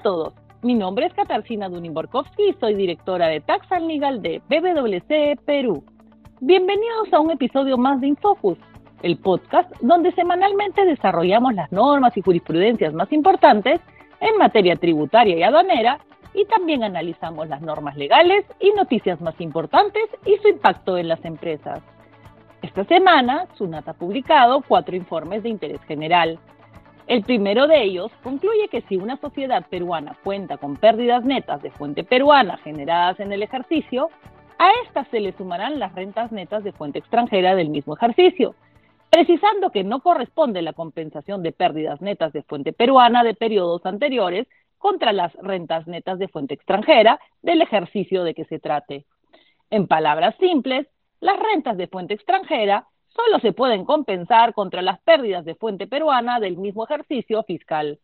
a todos, mi nombre es Katarzyna Dunin-Borkowski y soy directora de Tax Legal de PwC Perú. Bienvenidos a un episodio más de Infocus, el podcast donde semanalmente desarrollamos las normas y jurisprudencias más importantes en materia tributaria y aduanera y también analizamos las normas legales y noticias más importantes y su impacto en las empresas. Esta semana, SUNAT ha publicado cuatro informes de interés general. El primero de ellos concluye que si una sociedad peruana cuenta con pérdidas netas de fuente peruana generadas en el ejercicio, a estas se le sumarán las rentas netas de fuente extranjera del mismo ejercicio, precisando que no corresponde la compensación de pérdidas netas de fuente peruana de periodos anteriores contra las rentas netas de fuente extranjera del ejercicio de que se trate. En palabras simples, las rentas de fuente extranjera solo se pueden compensar contra las pérdidas de fuente peruana del mismo ejercicio fiscal.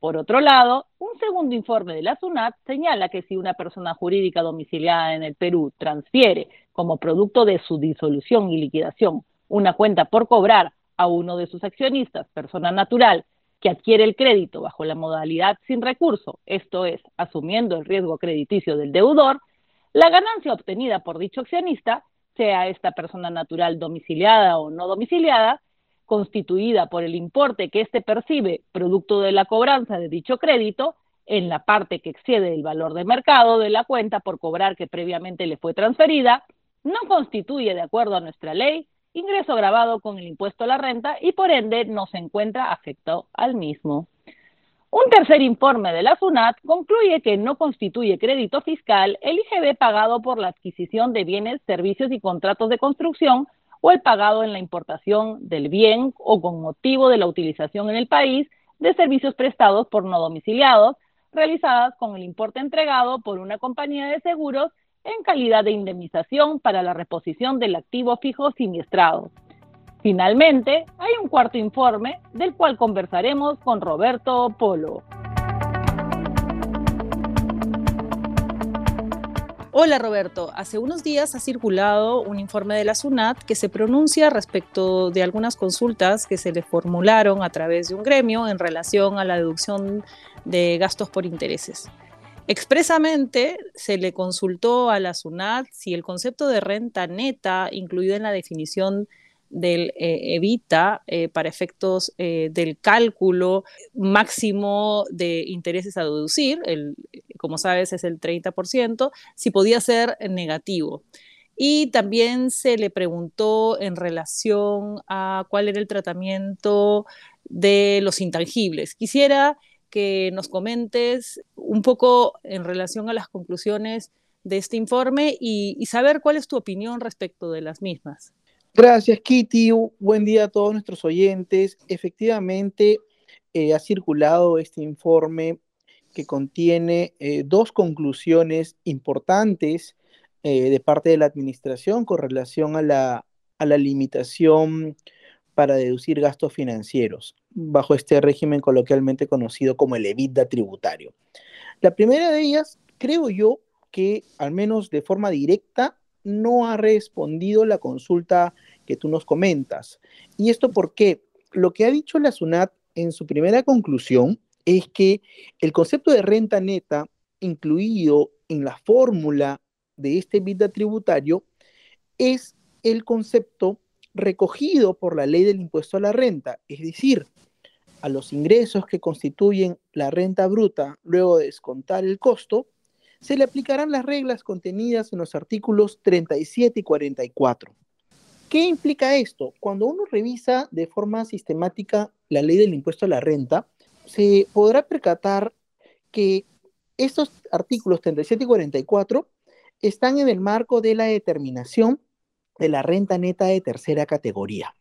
Por otro lado, un segundo informe de la SUNAT señala que si una persona jurídica domiciliada en el Perú transfiere como producto de su disolución y liquidación una cuenta por cobrar a uno de sus accionistas, persona natural, que adquiere el crédito bajo la modalidad sin recurso, esto es, asumiendo el riesgo crediticio del deudor, la ganancia obtenida por dicho accionista sea esta persona natural domiciliada o no domiciliada, constituida por el importe que éste percibe producto de la cobranza de dicho crédito, en la parte que excede el valor de mercado de la cuenta por cobrar que previamente le fue transferida, no constituye, de acuerdo a nuestra ley, ingreso grabado con el impuesto a la renta y por ende no se encuentra afectado al mismo. Un tercer informe de la SUNAT concluye que no constituye crédito fiscal el IGB pagado por la adquisición de bienes, servicios y contratos de construcción o el pagado en la importación del bien o con motivo de la utilización en el país de servicios prestados por no domiciliados, realizadas con el importe entregado por una compañía de seguros en calidad de indemnización para la reposición del activo fijo siniestrado. Finalmente, hay un cuarto informe del cual conversaremos con Roberto Polo. Hola Roberto, hace unos días ha circulado un informe de la SUNAT que se pronuncia respecto de algunas consultas que se le formularon a través de un gremio en relación a la deducción de gastos por intereses. Expresamente se le consultó a la SUNAT si el concepto de renta neta, incluido en la definición del eh, evita eh, para efectos eh, del cálculo máximo de intereses a deducir, como sabes es el 30%, si podía ser negativo. Y también se le preguntó en relación a cuál era el tratamiento de los intangibles. Quisiera que nos comentes un poco en relación a las conclusiones de este informe y saber cuál es tu opinión respecto de las mismas. Gracias, Kitty. Buen día a todos nuestros oyentes. Efectivamente, eh, ha circulado este informe que contiene eh, dos conclusiones importantes eh, de parte de la administración con relación a la, a la limitación para deducir gastos financieros bajo este régimen coloquialmente conocido como el EBITDA tributario. La primera de ellas, creo yo que al menos de forma directa no ha respondido la consulta que tú nos comentas. ¿Y esto porque Lo que ha dicho la SUNAT en su primera conclusión es que el concepto de renta neta incluido en la fórmula de este vida tributario es el concepto recogido por la ley del impuesto a la renta, es decir, a los ingresos que constituyen la renta bruta luego de descontar el costo, se le aplicarán las reglas contenidas en los artículos 37 y 44. ¿Qué implica esto? Cuando uno revisa de forma sistemática la ley del impuesto a la renta, se podrá percatar que estos artículos 37 y 44 están en el marco de la determinación de la renta neta de tercera categoría.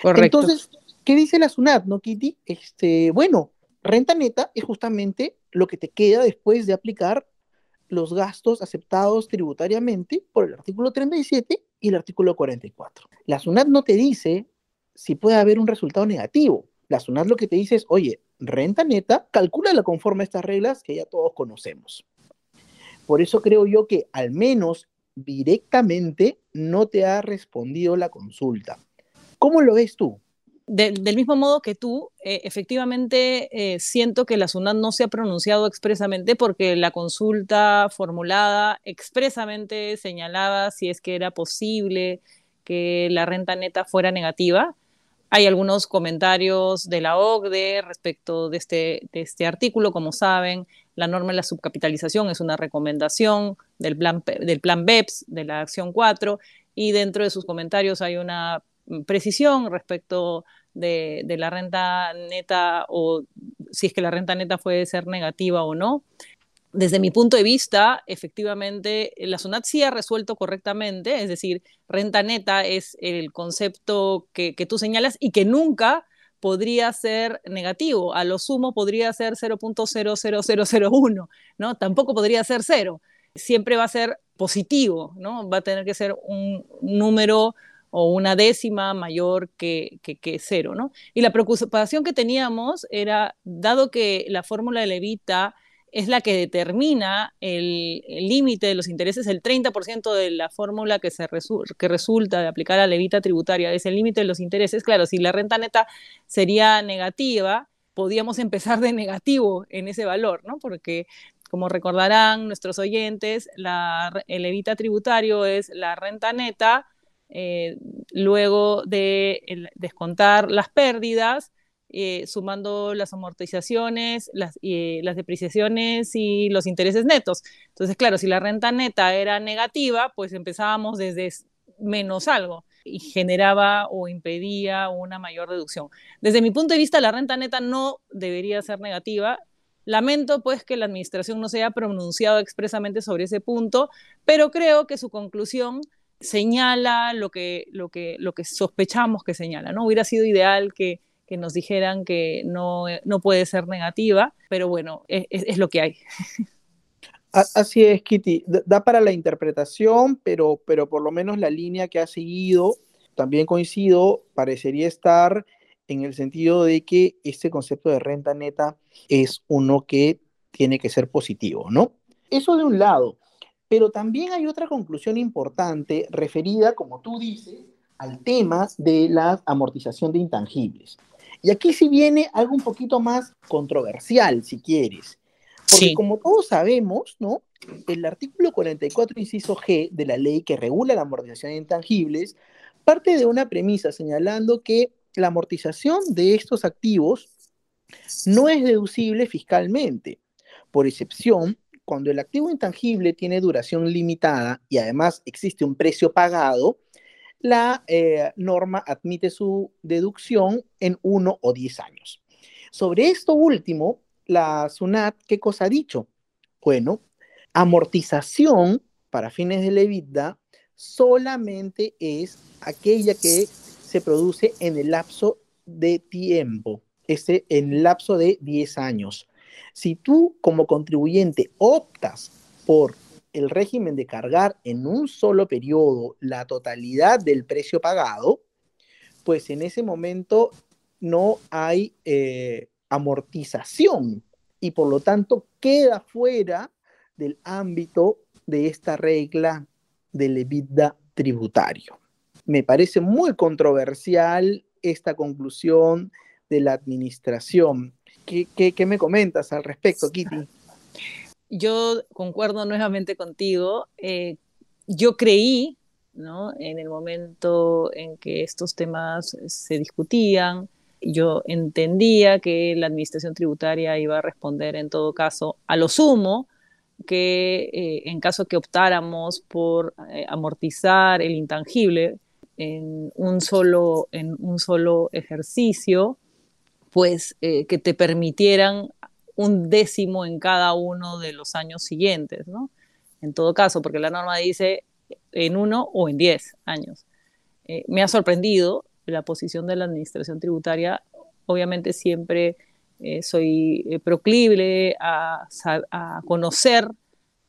Correcto. Entonces, ¿qué dice la SUNAT, no, Kitty? Este, bueno, renta neta es justamente lo que te queda después de aplicar los gastos aceptados tributariamente por el artículo 37 y el artículo 44. La SUNAT no te dice si puede haber un resultado negativo. La SUNAT lo que te dice es, oye, renta neta, calcúlala conforme a estas reglas que ya todos conocemos. Por eso creo yo que al menos directamente no te ha respondido la consulta. ¿Cómo lo ves tú? Del mismo modo que tú, eh, efectivamente eh, siento que la SUNAT no se ha pronunciado expresamente porque la consulta formulada expresamente señalaba si es que era posible que la renta neta fuera negativa. Hay algunos comentarios de la OCDE respecto de este, de este artículo, como saben, la norma de la subcapitalización es una recomendación del plan, del plan BEPS, de la acción 4, y dentro de sus comentarios hay una precisión respecto de, la renta neta o si es que la renta neta puede ser negativa o no. Desde mi punto de vista, efectivamente, la SUNAT sí ha resuelto correctamente, es decir, renta neta es el concepto que, que tú señalas y que nunca podría ser negativo, a lo sumo podría ser 0.00001, ¿no? Tampoco podría ser cero, siempre va a ser positivo, ¿no? Va a tener que ser un número o una décima mayor que, cero, ¿no? Y la preocupación que teníamos era, dado que la fórmula de Levita es la que determina el límite de los intereses, el 30% de la fórmula que, se que resulta de aplicar a levita tributaria es el límite de los intereses. Claro, si la renta neta sería negativa, podíamos empezar de negativo en ese valor, ¿no? Porque como recordarán nuestros oyentes, la, el levita tributario es la renta neta eh, luego de descontar las pérdidas, eh, sumando las amortizaciones, las, eh, las depreciaciones y los intereses netos. Entonces, claro, si la renta neta era negativa, pues empezábamos desde menos algo y generaba o impedía una mayor reducción. Desde mi punto de vista, la renta neta no debería ser negativa. Lamento pues que la administración no se haya pronunciado expresamente sobre ese punto, pero creo que su conclusión señala lo que, lo que, lo que sospechamos que señala. ¿no? Hubiera sido ideal que, nos dijeran que no, no, puede ser negativa, pero bueno, es, lo que hay. Así es, Kitty. Da para la interpretación, pero, pero por lo menos la línea que ha seguido, también coincido, parecería estar en el sentido de que este concepto de renta neta es uno que tiene que ser positivo, ¿no? Eso de un lado. Pero también hay otra conclusión importante referida, como tú dices, al tema de la amortización de intangibles. Y aquí sí viene algo un poquito más controversial, si quieres. Porque como todos sabemos, ¿no? El artículo 44, inciso G de la ley que regula la amortización de intangibles parte de una premisa señalando que la amortización de estos activos no es deducible fiscalmente, por excepción cuando el activo intangible tiene duración limitada y además existe un precio pagado, la eh, norma admite su deducción en uno o diez años. Sobre esto último, la SUNAT, ¿qué cosa ha dicho? Bueno, amortización para fines de la EBITDA solamente es aquella que se produce en el lapso de tiempo, este, en el lapso de 10 años. Si tú como contribuyente optas por el régimen de cargar en un solo periodo la totalidad del precio pagado, pues en ese momento no hay eh, amortización y por lo tanto queda fuera del ámbito de esta regla del EBITDA tributario. Me parece muy controversial esta conclusión de la administración. ¿Qué, me comentas al respecto, Kitty? Yo concuerdo nuevamente contigo. Eh, yo creí, ¿no? En el momento en que estos temas se discutían, yo entendía que la administración tributaria iba a responder en todo caso a lo sumo que eh, en caso que optáramos por eh, amortizar el intangible en un solo, en un solo ejercicio, pues eh, que te permitieran un décimo en cada uno de los años siguientes, ¿no? En todo caso, porque la norma dice en uno o en diez años. Eh, me ha sorprendido la posición de la Administración Tributaria. Obviamente siempre eh, soy proclive a, conocer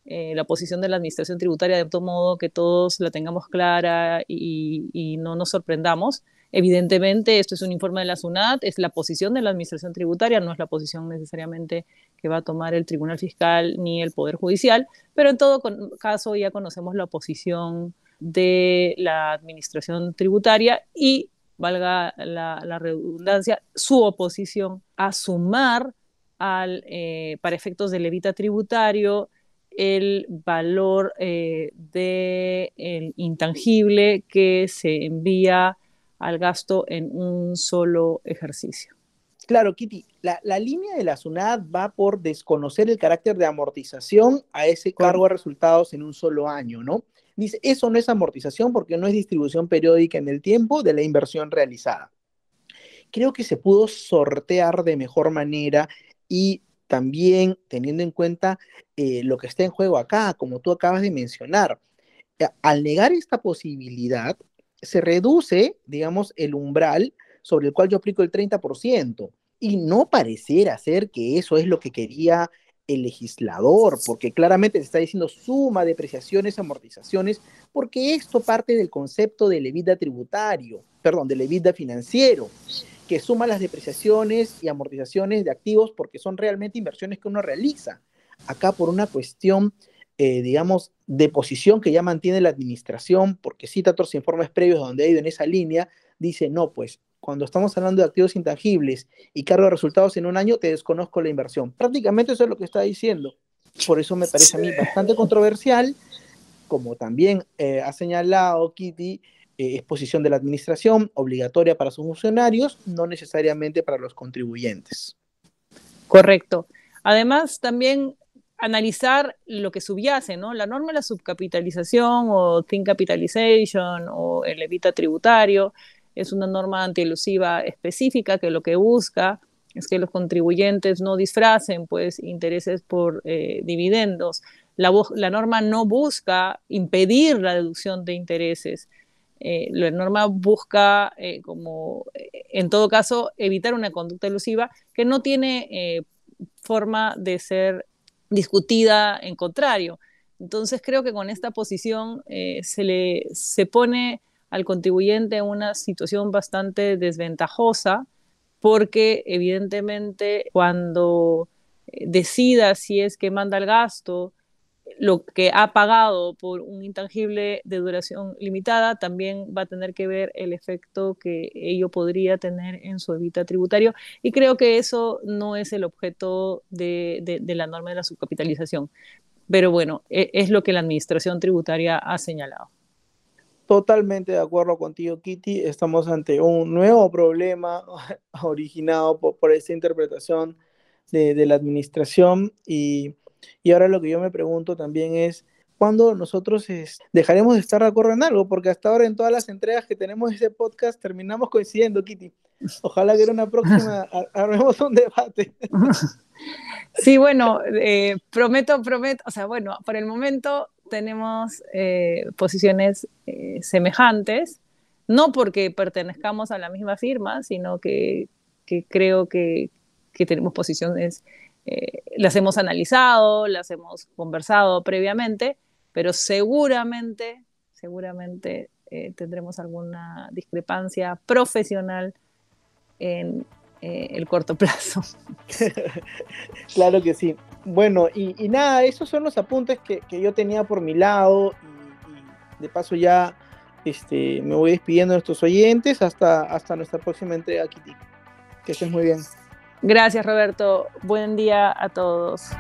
la posición de la Administración Tributaria de todo modo que todos la tengamos clara y no nos sorprendamos. Evidentemente, esto es un informe de la SUNAT, es la posición de la Administración Tributaria, no es la posición necesariamente que va a tomar el Tribunal Fiscal ni el Poder Judicial, pero en todo caso ya conocemos la posición de la Administración Tributaria y valga la, redundancia, su oposición a sumar al, eh, para efectos del levita tributario el valor eh, del intangible que se envía al gasto en un solo ejercicio. Claro, Kitty, la, línea de la SUNAT va por desconocer el carácter de amortización a ese cargo de resultados en un solo año, ¿no? Dice, eso no es amortización porque no es distribución periódica en el tiempo de la inversión realizada. Creo que se pudo sortear de mejor manera y también teniendo en cuenta eh, lo que está en juego acá, como tú acabas de mencionar. Eh, al negar esta posibilidad, se reduce, digamos, el umbral sobre el cual yo aplico el 30%. Y no pareciera ser que eso es lo que quería el legislador, porque claramente se está diciendo suma, depreciaciones, amortizaciones, porque esto parte del concepto de levida tributario, perdón, de levida financiero que suma las depreciaciones y amortizaciones de activos porque son realmente inversiones que uno realiza. Acá por una cuestión, eh, digamos, de posición que ya mantiene la administración, porque cita otros informes previos donde ha ido en esa línea, dice, no, pues cuando estamos hablando de activos intangibles y cargo de resultados en un año, te desconozco la inversión. Prácticamente eso es lo que está diciendo. Por eso me parece a mí bastante controversial, como también eh, ha señalado Kitty, eh, exposición de la administración, obligatoria para sus funcionarios, no necesariamente para los contribuyentes. Correcto. Además, también analizar lo que subyace, ¿no? La norma de la subcapitalización o thin capitalization o el evita tributario es una norma antielusiva específica que lo que busca es que los contribuyentes no disfracen pues intereses por eh, dividendos. La, norma no busca impedir la deducción de intereses, eh, la norma busca, eh, como en todo caso, evitar una conducta elusiva que no tiene forma de ser discutida en contrario. Entonces creo que con esta posición se le se pone al contribuyente en una situación bastante desventajosa porque evidentemente cuando decida si es que manda el gasto lo que ha pagado por un intangible de duración limitada también va a tener que ver el efecto que ello podría tener en su evita tributario y creo que eso no es el objeto de, la norma de la subcapitalización. Pero bueno, e, es, lo que la administración tributaria ha señalado. Totalmente de acuerdo contigo, Kitty. Estamos ante un nuevo problema originado por, por esta interpretación de, de la administración y y ahora lo que yo me pregunto también es, ¿cuándo nosotros dejaremos de estar de acuerdo en algo? Porque hasta ahora en todas las entregas que tenemos de ese podcast terminamos coincidiendo, Kitty. Ojalá que en una próxima armemos un debate. Sí, bueno, eh, prometo, prometo, o sea, bueno, por el momento tenemos eh, posiciones eh, semejantes, no porque pertenezcamos a la misma firma, sino que, que creo que, que tenemos posiciones eh, las hemos analizado, las hemos conversado previamente, pero seguramente, seguramente eh, tendremos alguna discrepancia profesional en eh, el corto plazo. claro que sí. Bueno, y, nada, esos son los apuntes que, yo tenía por mi lado y, de paso ya este, me voy despidiendo de nuestros oyentes hasta, hasta nuestra próxima entrega, Kitty. Que estés muy bien. Gracias, Roberto. Buen día a todos.